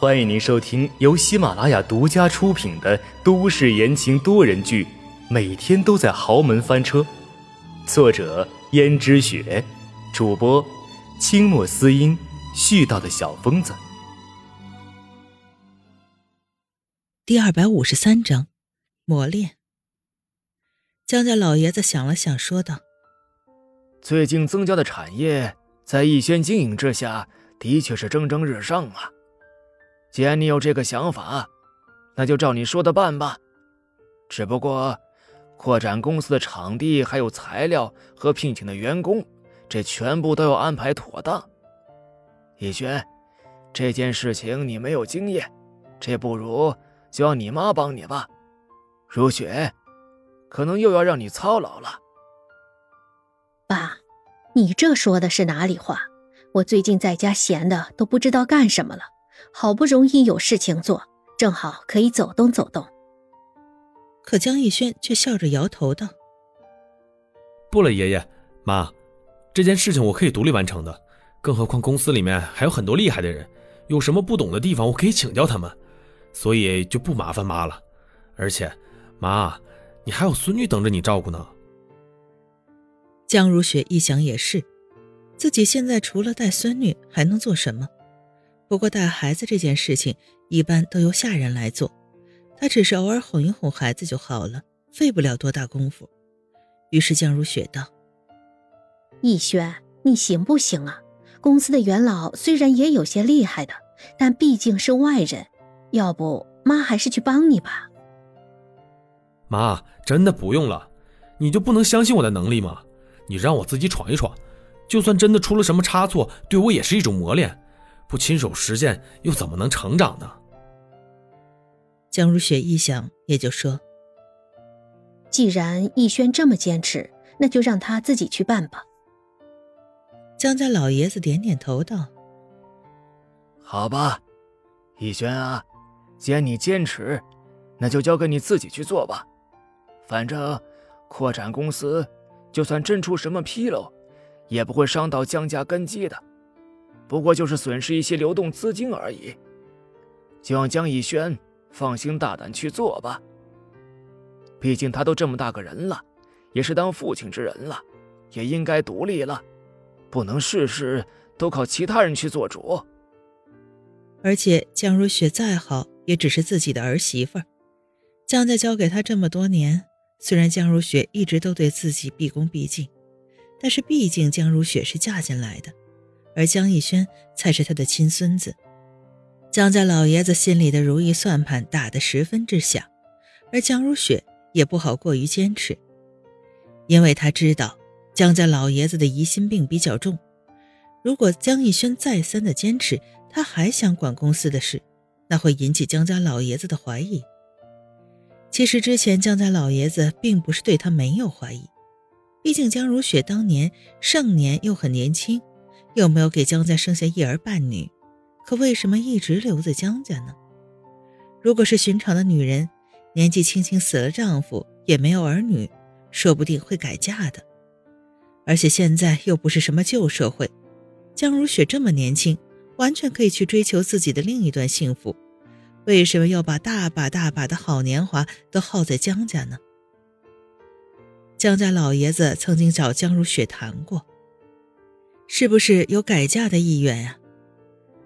欢迎您收听由喜马拉雅独家出品的都市言情多人剧《每天都在豪门翻车》，作者：胭脂雪，主播：清墨思音，絮叨的小疯子。第二百五十三章，磨练。江家老爷子想了想，说道：“最近增加的产业，在逸轩经营之下，的确是蒸蒸日上啊。既然你有这个想法，那就照你说的办吧。只不过，扩展公司的场地、还有材料和聘请的员工，这全部都要安排妥当。逸轩，这件事情你没有经验，这不如就让你妈帮你吧。如雪。”可能又要让你操劳了，爸，你这说的是哪里话？我最近在家闲的都不知道干什么了，好不容易有事情做，正好可以走动走动。可江逸轩却笑着摇头道：“不了，爷爷妈，这件事情我可以独立完成的，更何况公司里面还有很多厉害的人，有什么不懂的地方我可以请教他们，所以就不麻烦妈了。而且，妈。”你还有孙女等着你照顾呢。江如雪一想也是，自己现在除了带孙女还能做什么？不过带孩子这件事情一般都由下人来做，他只是偶尔哄一哄孩子就好了，费不了多大功夫。于是江如雪道：“逸轩，你行不行啊？公司的元老虽然也有些厉害的，但毕竟是外人，要不妈还是去帮你吧。”妈，真的不用了，你就不能相信我的能力吗？你让我自己闯一闯，就算真的出了什么差错，对我也是一种磨练。不亲手实践，又怎么能成长呢？江如雪一想，也就说：“既然逸轩这么坚持，那就让他自己去办吧。”江家老爷子点点头道：“好吧，逸轩啊，既然你坚持，那就交给你自己去做吧。”反正，扩展公司，就算真出什么纰漏，也不会伤到江家根基的，不过就是损失一些流动资金而已。就让江逸轩放心大胆去做吧。毕竟他都这么大个人了，也是当父亲之人了，也应该独立了，不能事事都靠其他人去做主。而且江如雪再好，也只是自己的儿媳妇儿，江家交给他这么多年。虽然江如雪一直都对自己毕恭毕敬，但是毕竟江如雪是嫁进来的，而江逸轩才是他的亲孙子。江家老爷子心里的如意算盘打得十分之响，而江如雪也不好过于坚持，因为他知道江家老爷子的疑心病比较重。如果江逸轩再三的坚持，他还想管公司的事，那会引起江家老爷子的怀疑。其实之前江家老爷子并不是对他没有怀疑，毕竟江如雪当年盛年又很年轻，又没有给江家生下一儿半女，可为什么一直留在江家呢？如果是寻常的女人，年纪轻轻死了丈夫，也没有儿女，说不定会改嫁的。而且现在又不是什么旧社会，江如雪这么年轻，完全可以去追求自己的另一段幸福。为什么要把大把大把的好年华都耗在江家呢？江家老爷子曾经找江如雪谈过，是不是有改嫁的意愿呀？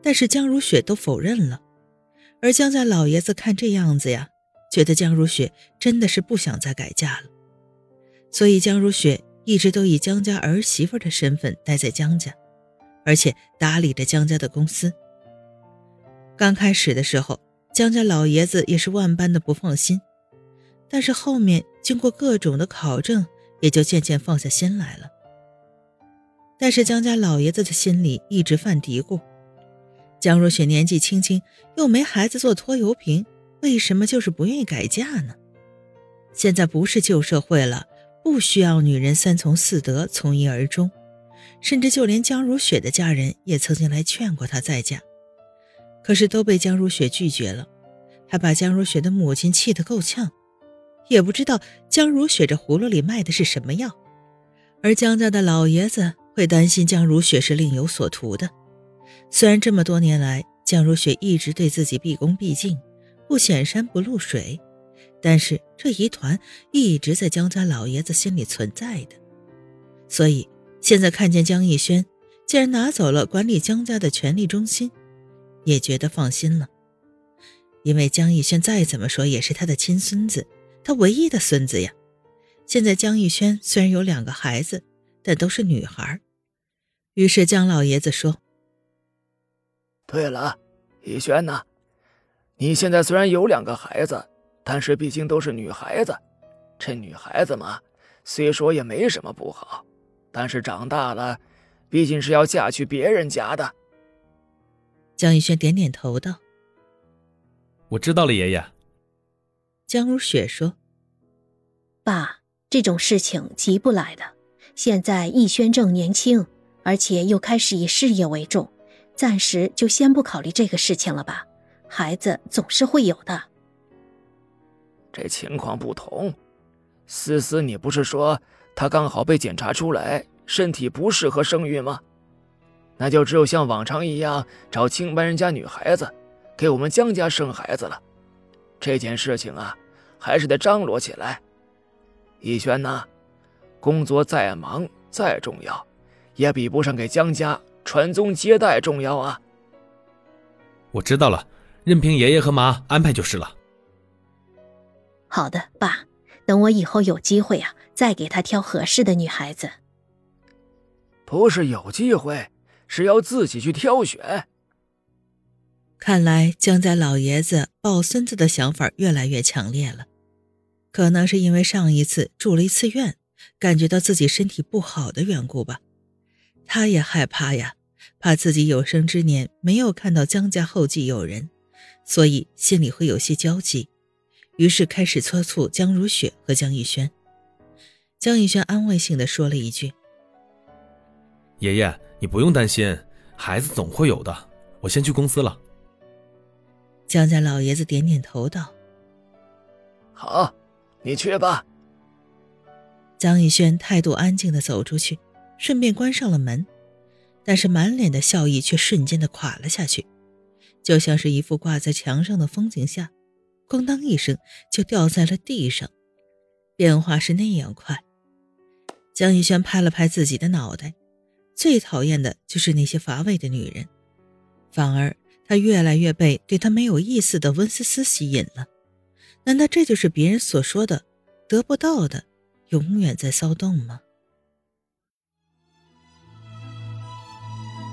但是江如雪都否认了。而江家老爷子看这样子呀，觉得江如雪真的是不想再改嫁了，所以江如雪一直都以江家儿媳妇的身份待在江家，而且打理着江家的公司。刚开始的时候。江家老爷子也是万般的不放心，但是后面经过各种的考证，也就渐渐放下心来了。但是江家老爷子的心里一直犯嘀咕：江若雪年纪轻轻，又没孩子做拖油瓶，为什么就是不愿意改嫁呢？现在不是旧社会了，不需要女人三从四德，从一而终，甚至就连江如雪的家人也曾经来劝过她再嫁。可是都被江如雪拒绝了，还把江如雪的母亲气得够呛，也不知道江如雪这葫芦里卖的是什么药，而江家的老爷子会担心江如雪是另有所图的。虽然这么多年来江如雪一直对自己毕恭毕敬，不显山不露水，但是这疑团一直在江家老爷子心里存在的，所以现在看见江逸轩竟然拿走了管理江家的权力中心，也觉得放心了。因为江逸轩再怎么说也是他的亲孙子，他唯一的孙子呀。现在江逸轩虽然有两个孩子，但都是女孩。于是姜老爷子说：“对了，逸轩呢，你现在虽然有两个孩子，但是毕竟都是女孩子。这女孩子嘛，虽说也没什么不好，但是长大了，毕竟是要嫁去别人家的。”江逸轩点点头道。我知道了，爷爷。江如雪说：“爸，这种事情急不来的。现在逸轩正年轻，而且又开始以事业为重，暂时就先不考虑这个事情了吧。孩子总是会有的。这情况不同，思思，你不是说她刚好被检查出来身体不适合生育吗？那就只有像往常一样找清白人家女孩子。”给我们江家生孩子了，这件事情啊，还是得张罗起来。逸轩呐，工作再忙再重要，也比不上给江家传宗接代重要啊。我知道了，任凭爷爷和妈安排就是了。好的，爸，等我以后有机会啊，再给他挑合适的女孩子。不是有机会，是要自己去挑选。看来江家老爷子抱孙子的想法越来越强烈了，可能是因为上一次住了一次院，感觉到自己身体不好的缘故吧。他也害怕呀，怕自己有生之年没有看到江家后继有人，所以心里会有些焦急，于是开始催促江如雪和江逸轩。江逸轩安慰性的说了一句：“爷爷，你不用担心，孩子总会有的。我先去公司了。”江家老爷子点点头道：“好，你去吧。”江逸轩态度安静的走出去，顺便关上了门，但是满脸的笑意却瞬间的垮了下去，就像是一幅挂在墙上的风景画，咣当一声就掉在了地上，变化是那样快。江逸轩拍了拍自己的脑袋，最讨厌的就是那些乏味的女人，反而。他越来越被对他没有意思的温思思吸引了，难道这就是别人所说的得不到的永远在骚动吗？